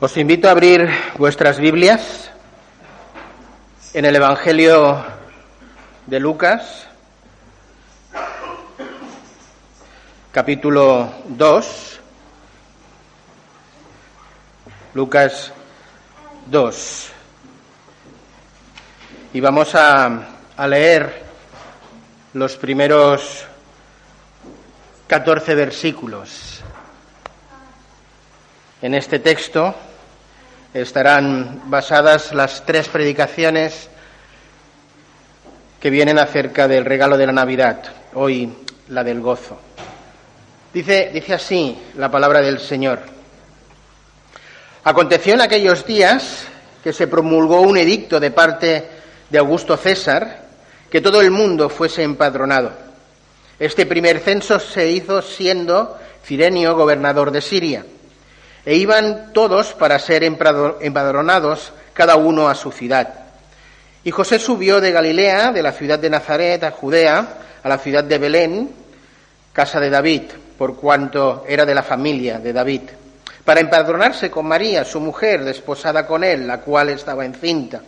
Os invito a abrir vuestras Biblias en el Evangelio de Lucas, capítulo 2. Lucas 2. Y vamos a, a leer los primeros 14 versículos. En este texto estarán basadas las tres predicaciones que vienen acerca del regalo de la Navidad, hoy la del gozo. Dice, dice así la palabra del Señor. Aconteció en aquellos días que se promulgó un edicto de parte de Augusto César que todo el mundo fuese empadronado. Este primer censo se hizo siendo Cirenio gobernador de Siria e iban todos para ser empadronados, cada uno a su ciudad. Y José subió de Galilea, de la ciudad de Nazaret, a Judea, a la ciudad de Belén, casa de David, por cuanto era de la familia de David, para empadronarse con María, su mujer, desposada con él, la cual estaba encinta.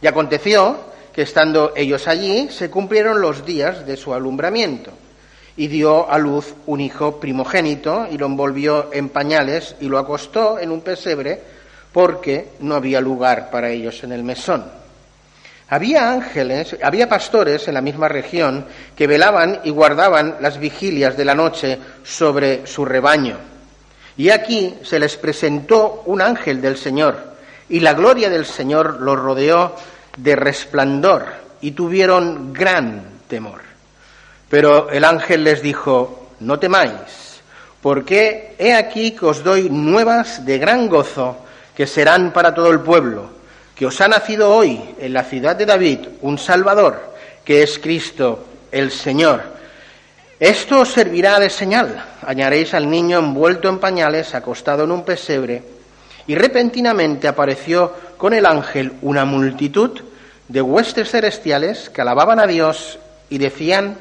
Y aconteció que estando ellos allí, se cumplieron los días de su alumbramiento y dio a luz un hijo primogénito y lo envolvió en pañales y lo acostó en un pesebre porque no había lugar para ellos en el mesón. Había ángeles, había pastores en la misma región que velaban y guardaban las vigilias de la noche sobre su rebaño. Y aquí se les presentó un ángel del Señor, y la gloria del Señor los rodeó de resplandor, y tuvieron gran temor. Pero el ángel les dijo, no temáis, porque he aquí que os doy nuevas de gran gozo que serán para todo el pueblo, que os ha nacido hoy en la ciudad de David un Salvador, que es Cristo el Señor. Esto os servirá de señal. Añaréis al niño envuelto en pañales, acostado en un pesebre, y repentinamente apareció con el ángel una multitud de huestes celestiales que alababan a Dios y decían,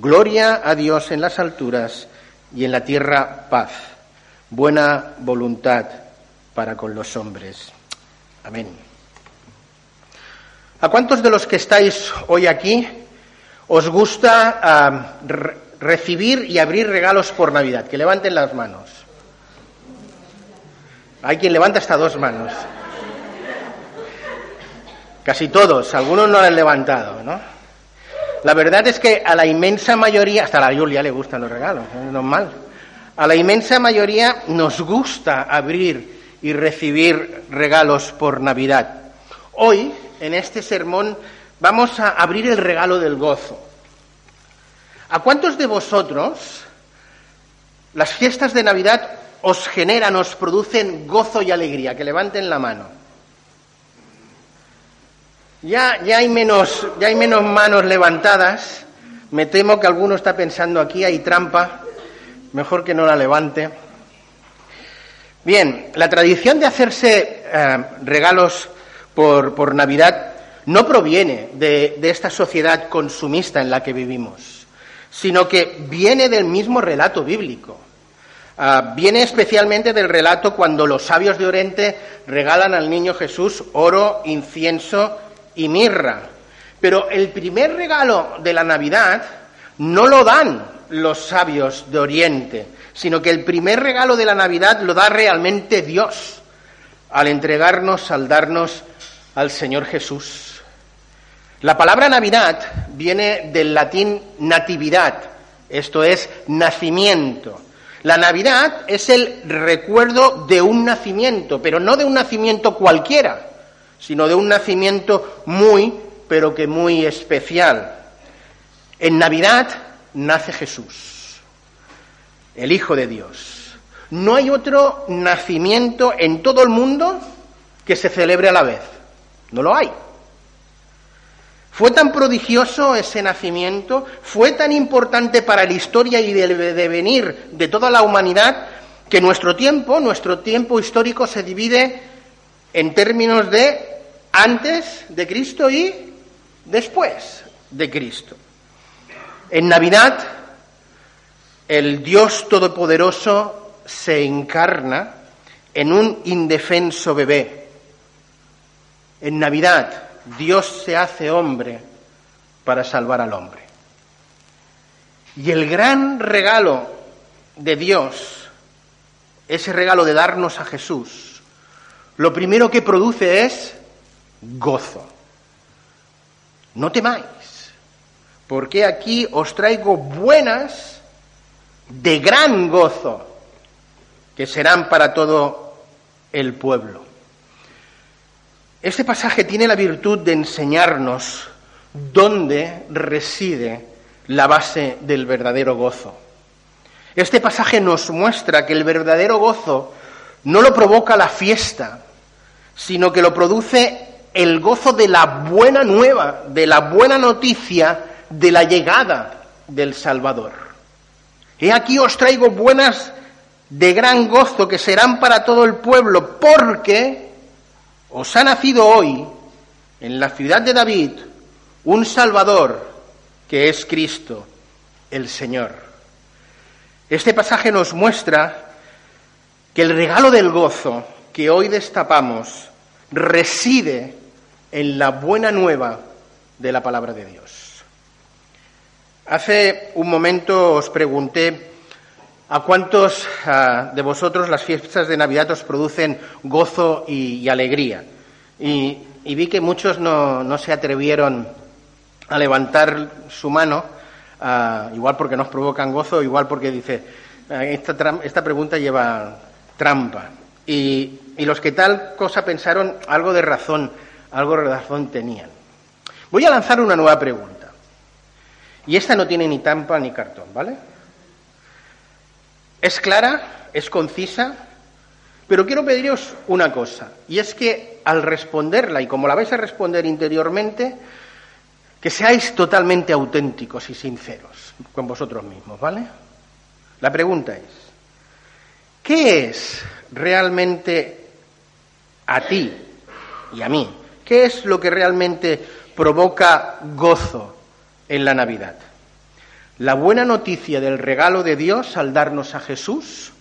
Gloria a Dios en las alturas y en la tierra paz, buena voluntad para con los hombres. Amén. ¿A cuántos de los que estáis hoy aquí os gusta recibir y abrir regalos por Navidad? Que levanten las manos. Hay quien levanta hasta dos manos. Casi todos, algunos no han levantado, ¿no? La verdad es que a la inmensa mayoría, hasta a la Julia le gustan los regalos, es normal. A la inmensa mayoría nos gusta abrir y recibir regalos por Navidad. Hoy, en este sermón, vamos a abrir el regalo del gozo. ¿A cuántos de vosotros las fiestas de Navidad os generan, os producen gozo y alegría? Que levanten la mano. Ya, ya, hay menos, ya hay menos manos levantadas. Me temo que alguno está pensando aquí hay trampa. Mejor que no la levante. Bien, la tradición de hacerse eh, regalos por, por, Navidad no proviene de, de esta sociedad consumista en la que vivimos, sino que viene del mismo relato bíblico. Uh, viene especialmente del relato cuando los sabios de Oriente regalan al niño Jesús oro, incienso y mirra. Pero el primer regalo de la Navidad no lo dan los sabios de Oriente, sino que el primer regalo de la Navidad lo da realmente Dios al entregarnos, al darnos al Señor Jesús. La palabra Navidad viene del latín natividad, esto es nacimiento. La Navidad es el recuerdo de un nacimiento, pero no de un nacimiento cualquiera, sino de un nacimiento muy, pero que muy especial. En Navidad nace Jesús, el Hijo de Dios. No hay otro nacimiento en todo el mundo que se celebre a la vez. No lo hay. Fue tan prodigioso ese nacimiento, fue tan importante para la historia y el devenir de toda la humanidad, que nuestro tiempo, nuestro tiempo histórico se divide en términos de antes de Cristo y después de Cristo. En Navidad, el Dios Todopoderoso se encarna en un indefenso bebé. En Navidad Dios se hace hombre para salvar al hombre. Y el gran regalo de Dios, ese regalo de darnos a Jesús, lo primero que produce es gozo. No temáis, porque aquí os traigo buenas de gran gozo, que serán para todo el pueblo. Este pasaje tiene la virtud de enseñarnos dónde reside la base del verdadero gozo. Este pasaje nos muestra que el verdadero gozo no lo provoca la fiesta, sino que lo produce el gozo de la buena nueva, de la buena noticia de la llegada del Salvador. He aquí os traigo buenas de gran gozo que serán para todo el pueblo, porque os ha nacido hoy en la ciudad de David un Salvador que es Cristo, el Señor. Este pasaje nos muestra que el regalo del gozo que hoy destapamos reside en la buena nueva de la palabra de Dios. Hace un momento os pregunté a cuántos ah, de vosotros las fiestas de Navidad os producen gozo y, alegría. Y, vi que muchos no, se atrevieron a levantar su mano, ah, igual porque nos provocan gozo, igual porque dice, ah, esta, esta pregunta lleva trampa. Y, los que tal cosa pensaron, algo de razón algo de razón tenían. Voy a lanzar una nueva pregunta. Y esta no tiene ni tampa ni cartón, ¿vale? Es clara, es concisa, pero quiero pediros una cosa, y es que al responderla, y como la vais a responder interiormente, que seáis totalmente auténticos y sinceros con vosotros mismos, ¿vale? La pregunta es, ¿qué es realmente a ti y a mí ¿Qué es lo que realmente provoca gozo en la Navidad? ¿La buena noticia del regalo de Dios al darnos a Jesús?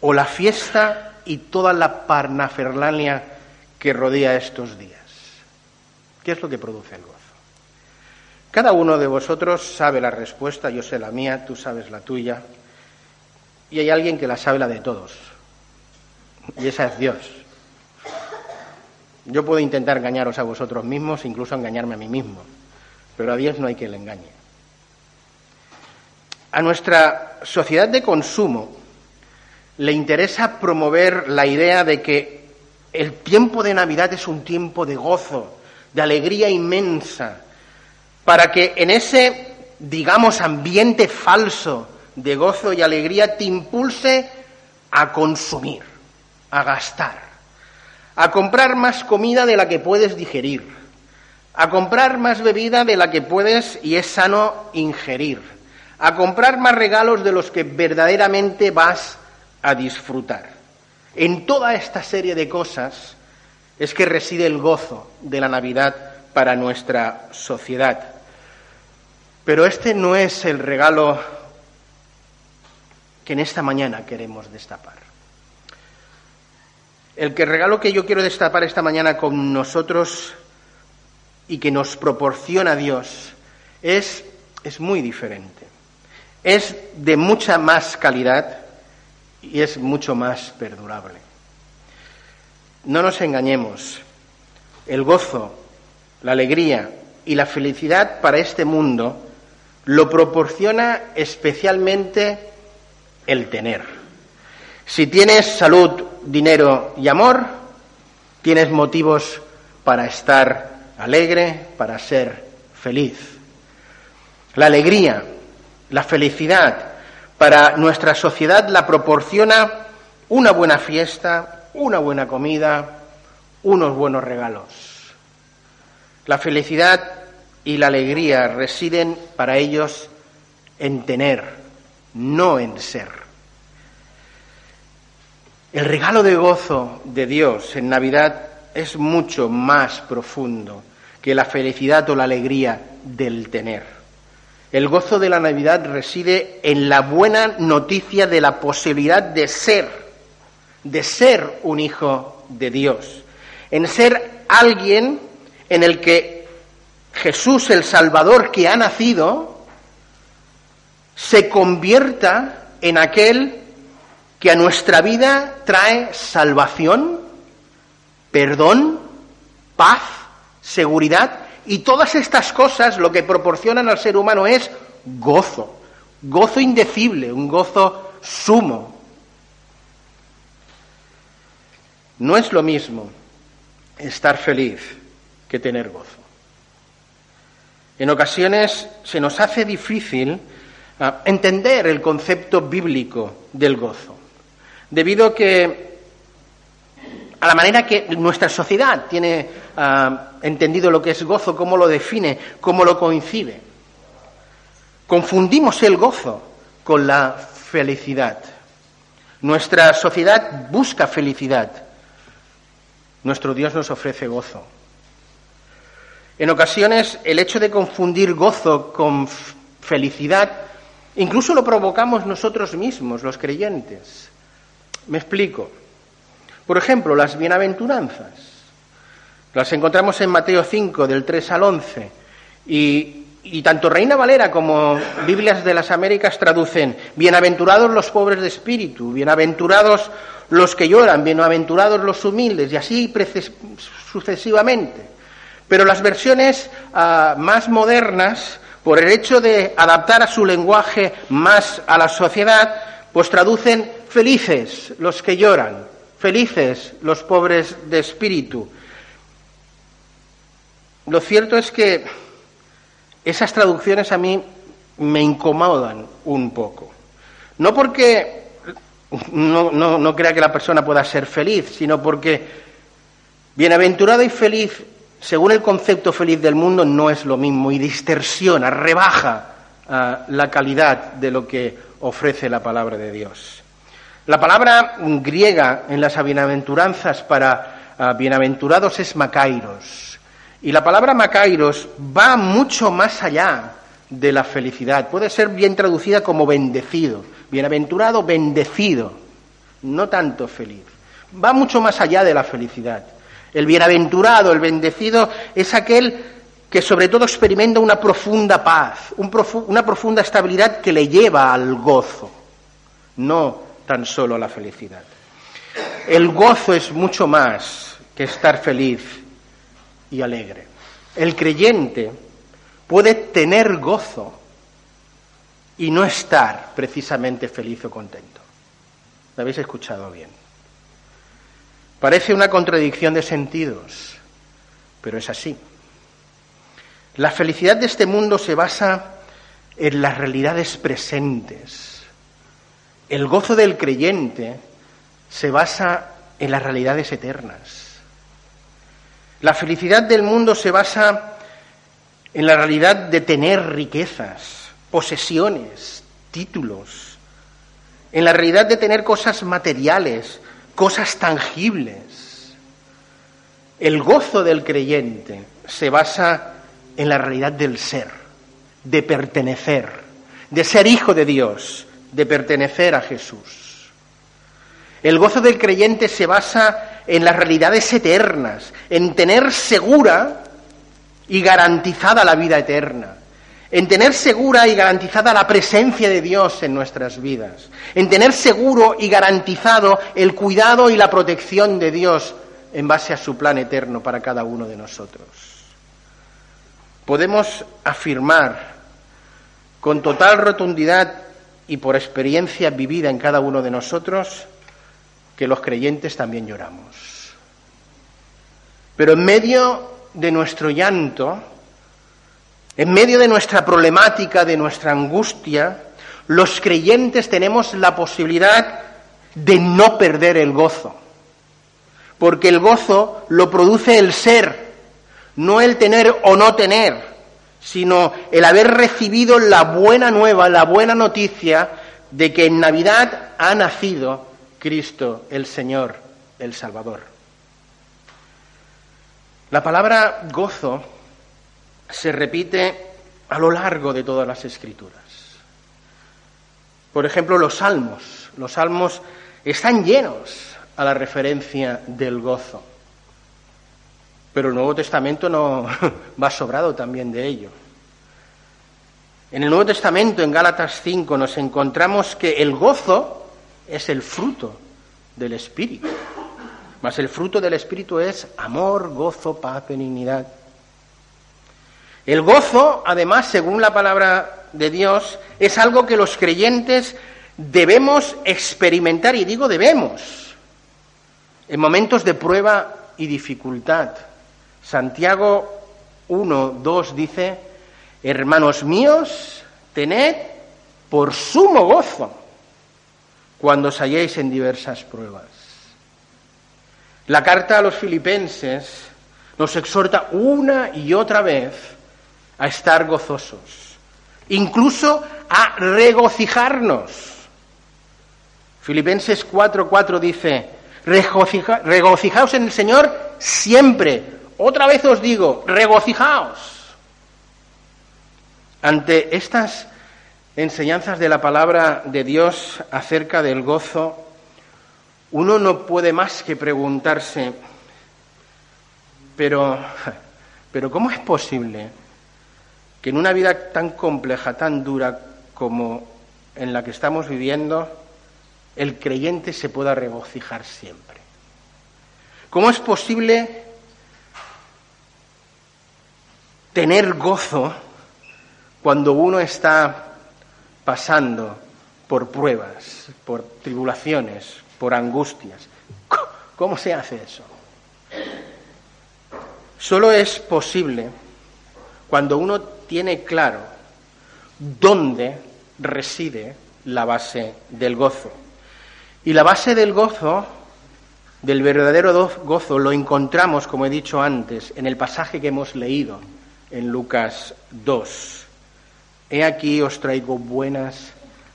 ¿O la fiesta y toda la parnaferlania que rodea estos días? ¿Qué es lo que produce el gozo? Cada uno de vosotros sabe la respuesta, yo sé la mía, tú sabes la tuya, y hay alguien que la sabe de todos, y esa es Dios. Yo puedo intentar engañaros a vosotros mismos, incluso engañarme a mí mismo, pero a Dios no hay que le engañe. A nuestra sociedad de consumo le interesa promover la idea de que el tiempo de Navidad es un tiempo de gozo, de alegría inmensa, para que en ese, digamos, ambiente falso de gozo y alegría te impulse a consumir, a gastar a comprar más comida de la que puedes digerir, a comprar más bebida de la que puedes y es sano ingerir, a comprar más regalos de los que verdaderamente vas a disfrutar. En toda esta serie de cosas es que reside el gozo de la Navidad para nuestra sociedad. Pero este no es el regalo que en esta mañana queremos destapar. El que regalo que yo quiero destapar esta mañana con nosotros y que nos proporciona Dios es, es muy diferente. Es de mucha más calidad y es mucho más perdurable. No nos engañemos. El gozo, la alegría y la felicidad para este mundo lo proporciona especialmente el tener. Si tienes salud, dinero y amor, tienes motivos para estar alegre, para ser feliz. La alegría, la felicidad para nuestra sociedad la proporciona una buena fiesta, una buena comida, unos buenos regalos. La felicidad y la alegría residen para ellos en tener, no en ser. El regalo de gozo de Dios en Navidad es mucho más profundo que la felicidad o la alegría del tener. El gozo de la Navidad reside en la buena noticia de la posibilidad de ser, de ser un hijo de Dios, en ser alguien en el que Jesús, el Salvador que ha nacido, se convierta en aquel que a nuestra vida trae salvación, perdón, paz, seguridad y todas estas cosas lo que proporcionan al ser humano es gozo, gozo indecible, un gozo sumo. No es lo mismo estar feliz que tener gozo. En ocasiones se nos hace difícil entender el concepto bíblico del gozo debido a que a la manera que nuestra sociedad tiene ah, entendido lo que es gozo, cómo lo define, cómo lo coincide. Confundimos el gozo con la felicidad. Nuestra sociedad busca felicidad. Nuestro Dios nos ofrece gozo. En ocasiones el hecho de confundir gozo con felicidad incluso lo provocamos nosotros mismos, los creyentes. Me explico. Por ejemplo, las bienaventuranzas. Las encontramos en Mateo 5, del 3 al 11. Y, tanto Reina Valera como Biblias de las Américas traducen, bienaventurados los pobres de espíritu, bienaventurados los que lloran, bienaventurados los humildes, y así sucesivamente. Pero las versiones ah, más modernas, por el hecho de adaptar a su lenguaje más a la sociedad, pues traducen Felices los que lloran, felices los pobres de espíritu. Lo cierto es que esas traducciones a mí me incomodan un poco. No porque no, no, crea que la persona pueda ser feliz, sino porque bienaventurado y feliz, según el concepto feliz del mundo, no es lo mismo y distorsiona, rebaja ah, la calidad de lo que ofrece la palabra de Dios. La palabra griega en las bienaventuranzas para ah, bienaventurados es makairos. Y la palabra makairos va mucho más allá de la felicidad. Puede ser bien traducida como bendecido. Bienaventurado, bendecido. No tanto feliz. Va mucho más allá de la felicidad. El bienaventurado, el bendecido, es aquel que sobre todo experimenta una profunda paz, una profunda estabilidad que le lleva al gozo. No tan solo la felicidad. El gozo es mucho más que estar feliz y alegre. El creyente puede tener gozo y no estar precisamente feliz o contento. ¿Lo habéis escuchado bien? Parece una contradicción de sentidos, pero es así. La felicidad de este mundo se basa en las realidades presentes el gozo del creyente se basa en las realidades eternas. La felicidad del mundo se basa en la realidad de tener riquezas, posesiones, títulos, en la realidad de tener cosas materiales, cosas tangibles. El gozo del creyente se basa en la realidad del ser, de pertenecer, de ser hijo de Dios, de pertenecer a Jesús. El gozo del creyente se basa en las realidades eternas, en tener segura y garantizada la vida eterna, en tener segura y garantizada la presencia de Dios en nuestras vidas, en tener seguro y garantizado el cuidado y la protección de Dios en base a su plan eterno para cada uno de nosotros. Podemos afirmar con total rotundidad y por experiencia vivida en cada uno de nosotros que los creyentes también lloramos. Pero en medio de nuestro llanto, en medio de nuestra problemática, de nuestra angustia, los creyentes tenemos la posibilidad de no perder el gozo. Porque el gozo lo produce el ser, no el tener o no tener sino el haber recibido la buena nueva, la buena noticia de que en Navidad ha nacido Cristo, el Señor, el Salvador. La palabra gozo se repite a lo largo de todas las escrituras. Por ejemplo, los salmos. Los salmos están llenos a la referencia del gozo. Pero el Nuevo Testamento no va sobrado también de ello. En el Nuevo Testamento, en Gálatas 5, nos encontramos que el gozo es el fruto del Espíritu. Mas el fruto del Espíritu es amor, gozo, paz, benignidad. El gozo, además, según la palabra de Dios, es algo que los creyentes debemos experimentar, y digo debemos, en momentos de prueba y dificultad. Santiago 1, 2 dice, hermanos míos, tened por sumo gozo cuando os halléis en diversas pruebas. La carta a los filipenses nos exhorta una y otra vez a estar gozosos, incluso a regocijarnos. Filipenses 4:4 dice, regocijaos en el Señor siempre. Otra vez os digo, regocijaos. Ante estas enseñanzas de la palabra de Dios acerca del gozo, uno no puede más que preguntarse, pero, pero ¿cómo es posible que en una vida tan compleja, tan dura como en la que estamos viviendo, el creyente se pueda regocijar siempre? ¿Cómo es posible tener gozo cuando uno está pasando por pruebas, por tribulaciones, por angustias. ¿Cómo se hace eso? Solo es posible cuando uno tiene claro dónde reside la base del gozo. Y la base del gozo, del verdadero gozo, lo encontramos, como he dicho antes, en el pasaje que hemos leído en Lucas 2. He aquí os traigo buenas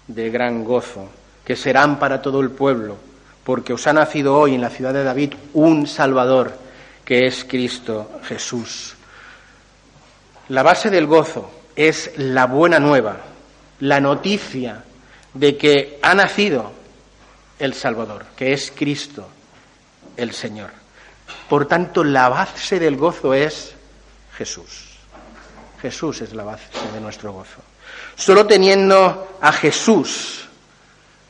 de gran gozo, que serán para todo el pueblo, porque os ha nacido hoy en la ciudad de David un Salvador, que es Cristo Jesús. La base del gozo es la buena nueva, la noticia de que ha nacido el Salvador, que es Cristo el Señor. Por tanto, la base del gozo es Jesús. Jesús es la base de nuestro gozo. Solo teniendo a Jesús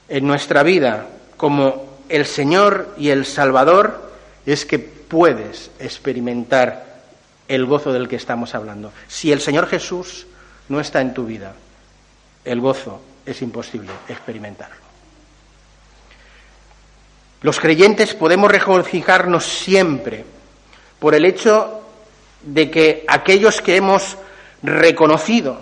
en nuestra vida como el Señor y el Salvador es que puedes experimentar el gozo del que estamos hablando. Si el Señor Jesús no está en tu vida, el gozo es imposible experimentarlo. Los creyentes podemos regocijarnos siempre por el hecho de que aquellos que hemos reconocido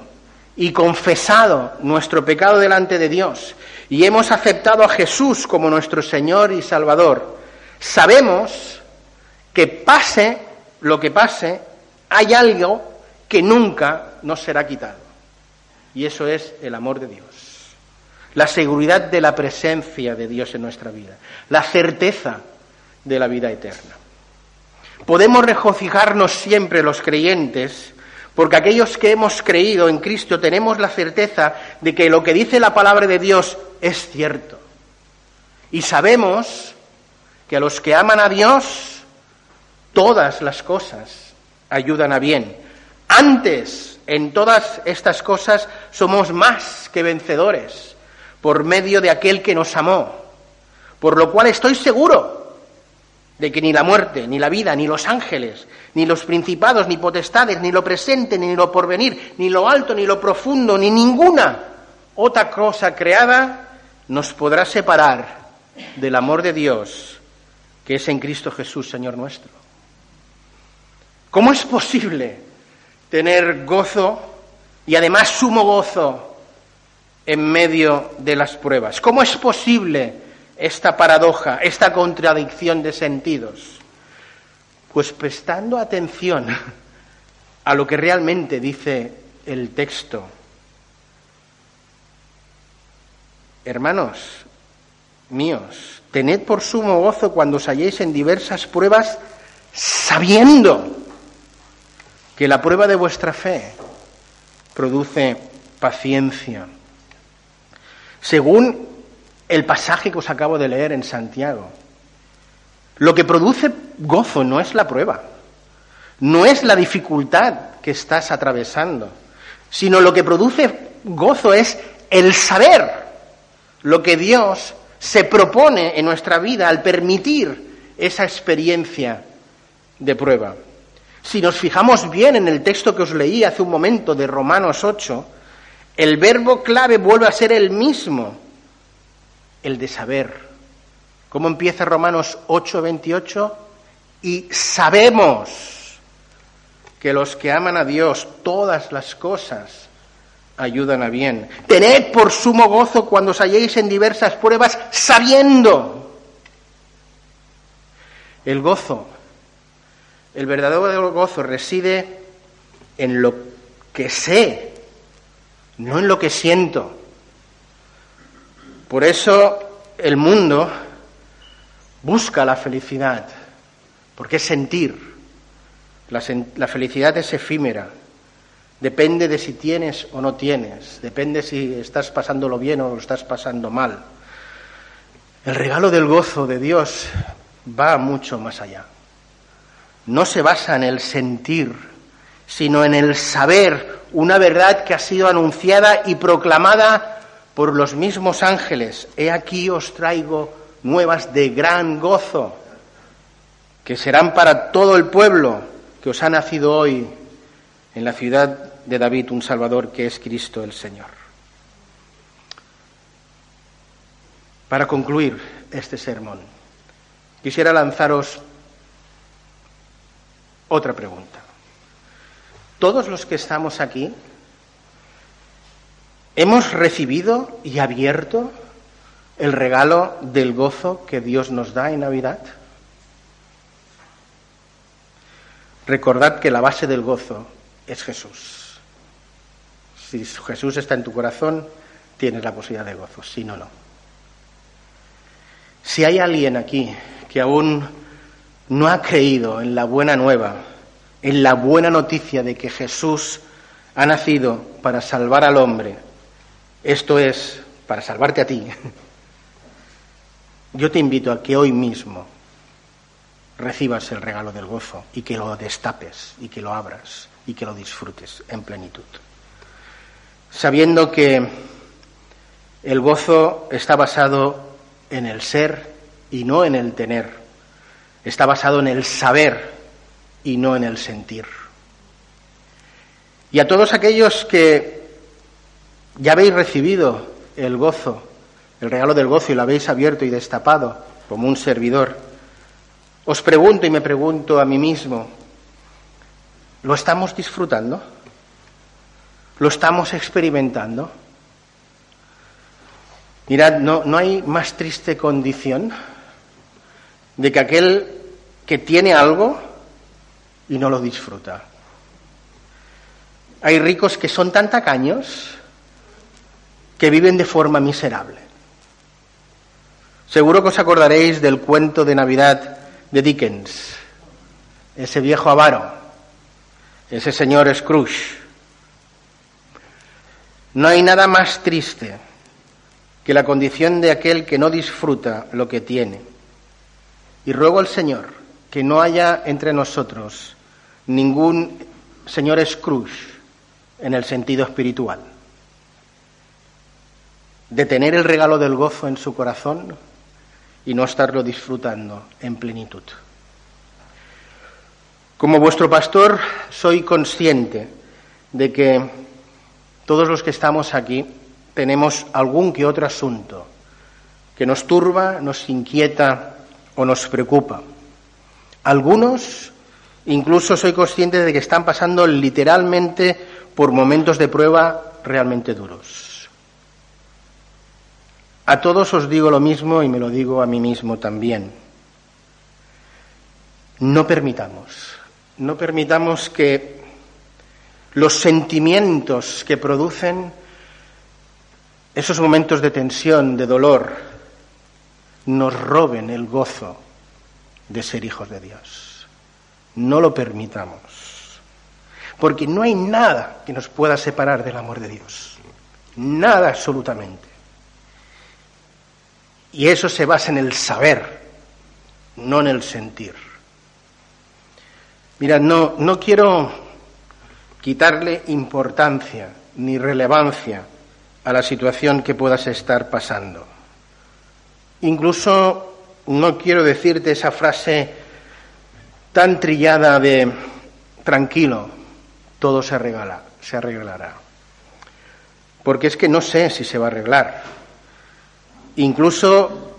y confesado nuestro pecado delante de Dios y hemos aceptado a Jesús como nuestro Señor y Salvador, sabemos que pase lo que pase, hay algo que nunca nos será quitado. Y eso es el amor de Dios. La seguridad de la presencia de Dios en nuestra vida. La certeza de la vida eterna. Podemos regocijarnos siempre los creyentes porque aquellos que hemos creído en Cristo tenemos la certeza de que lo que dice la palabra de Dios es cierto. Y sabemos que a los que aman a Dios, todas las cosas ayudan a bien. Antes, en todas estas cosas, somos más que vencedores por medio de aquel que nos amó. Por lo cual estoy seguro de que ni la muerte, ni la vida, ni los ángeles, ni los principados, ni potestades, ni lo presente, ni lo porvenir, ni lo alto, ni lo profundo, ni ninguna otra cosa creada nos podrá separar del amor de Dios que es en Cristo Jesús, Señor nuestro. ¿Cómo es posible tener gozo y además sumo gozo en medio de las pruebas? ¿Cómo es posible esta paradoja, esta contradicción de sentidos? Pues prestando atención a lo que realmente dice el texto. Hermanos míos, tened por sumo gozo cuando os halléis en diversas pruebas, sabiendo que la prueba de vuestra fe produce paciencia. Según el pasaje que os acabo de leer en Santiago, Lo que produce gozo no es la prueba, no es la dificultad que estás atravesando, sino lo que produce gozo es el saber lo que Dios se propone en nuestra vida al permitir esa experiencia de prueba. Si nos fijamos bien en el texto que os leí hace un momento de Romanos 8, el verbo clave vuelve a ser el mismo, el de saber. ¿Cómo empieza Romanos 8, 28? Y sabemos que los que aman a Dios, todas las cosas ayudan a bien. Tened por sumo gozo cuando os halléis en diversas pruebas, sabiendo. El gozo, el verdadero gozo reside en lo que sé, no en lo que siento. Por eso el mundo busca la felicidad, porque es sentir. La, felicidad es efímera, depende de si tienes o no tienes, depende si estás pasándolo bien o lo estás pasando mal. El regalo del gozo de Dios va mucho más allá. No se basa en el sentir, sino en el saber una verdad que ha sido anunciada y proclamada por los mismos ángeles. He aquí os traigo nuevas de gran gozo, que serán para todo el pueblo que os ha nacido hoy en la ciudad de David un Salvador que es Cristo el Señor. Para concluir este sermón, quisiera lanzaros otra pregunta todos los que estamos aquí hemos recibido y abierto el regalo del gozo que Dios nos da en Navidad. Recordad que la base del gozo es Jesús. Si Jesús está en tu corazón, tienes la posibilidad de gozo, si no, no. Si hay alguien aquí que aún no ha creído en la buena nueva, en la buena noticia de que Jesús ha nacido para salvar al hombre, esto es, para salvarte a ti, yo te invito a que hoy mismo recibas el regalo del gozo y que lo destapes y que lo abras y que lo disfrutes en plenitud. Sabiendo que el gozo está basado en el ser y no en el tener, está basado en el saber y no en el sentir. Y a todos aquellos que ya habéis recibido el gozo, el regalo del gozo y lo habéis abierto y destapado como un servidor, os pregunto y me pregunto a mí mismo, ¿lo estamos disfrutando? ¿Lo estamos experimentando? Mirad, no, no hay más triste condición de que aquel que tiene algo y no lo disfruta. Hay ricos que son tan tacaños que viven de forma miserable. Seguro que os acordaréis del cuento de Navidad de Dickens, ese viejo avaro, ese señor Scrooge. No hay nada más triste que la condición de aquel que no disfruta lo que tiene. Y ruego al Señor que no haya entre nosotros ningún señor Scrooge en el sentido espiritual, de tener el regalo del gozo en su corazón y no estarlo disfrutando en plenitud. Como vuestro pastor, soy consciente de que todos los que estamos aquí tenemos algún que otro asunto que nos turba, nos inquieta o nos preocupa. Algunos incluso soy consciente de que están pasando literalmente por momentos de prueba realmente duros. A todos os digo lo mismo y me lo digo a mí mismo también. No permitamos, no permitamos que los sentimientos que producen esos momentos de tensión, de dolor, nos roben el gozo de ser hijos de Dios. No lo permitamos. Porque no hay nada que nos pueda separar del amor de Dios. Nada absolutamente. Y eso se basa en el saber no en el sentir. Mira, no, no quiero quitarle importancia ni relevancia a la situación que puedas estar pasando. Incluso no quiero decirte esa frase tan trillada de tranquilo, todo se se arreglará. Porque es que no sé si se va a arreglar. Incluso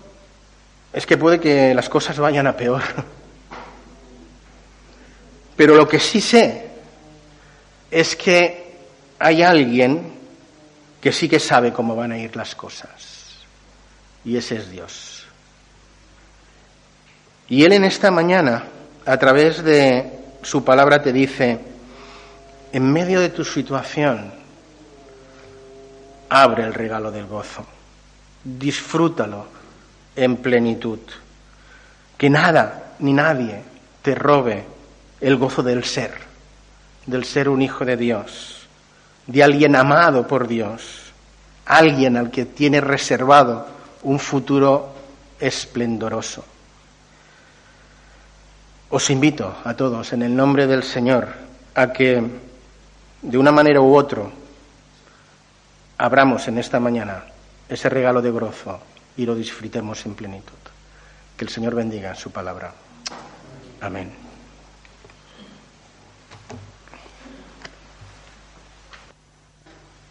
es que puede que las cosas vayan a peor. Pero lo que sí sé es que hay alguien que sí que sabe cómo van a ir las cosas. Y ese es Dios. Y Él en esta mañana, a través de su palabra, te dice, en medio de tu situación, abre el regalo del gozo, disfrútalo en plenitud, que nada ni nadie te robe el gozo del ser, del ser un hijo de Dios, de alguien amado por Dios, alguien al que tiene reservado un futuro esplendoroso. Os invito a todos, en el nombre del Señor, a que de una manera u otra abramos en esta mañana ese regalo de gozo y lo disfrutemos en plenitud. Que el Señor bendiga su palabra. Amén.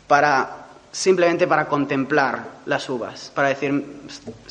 Para simplemente para contemplar las uvas, para decir,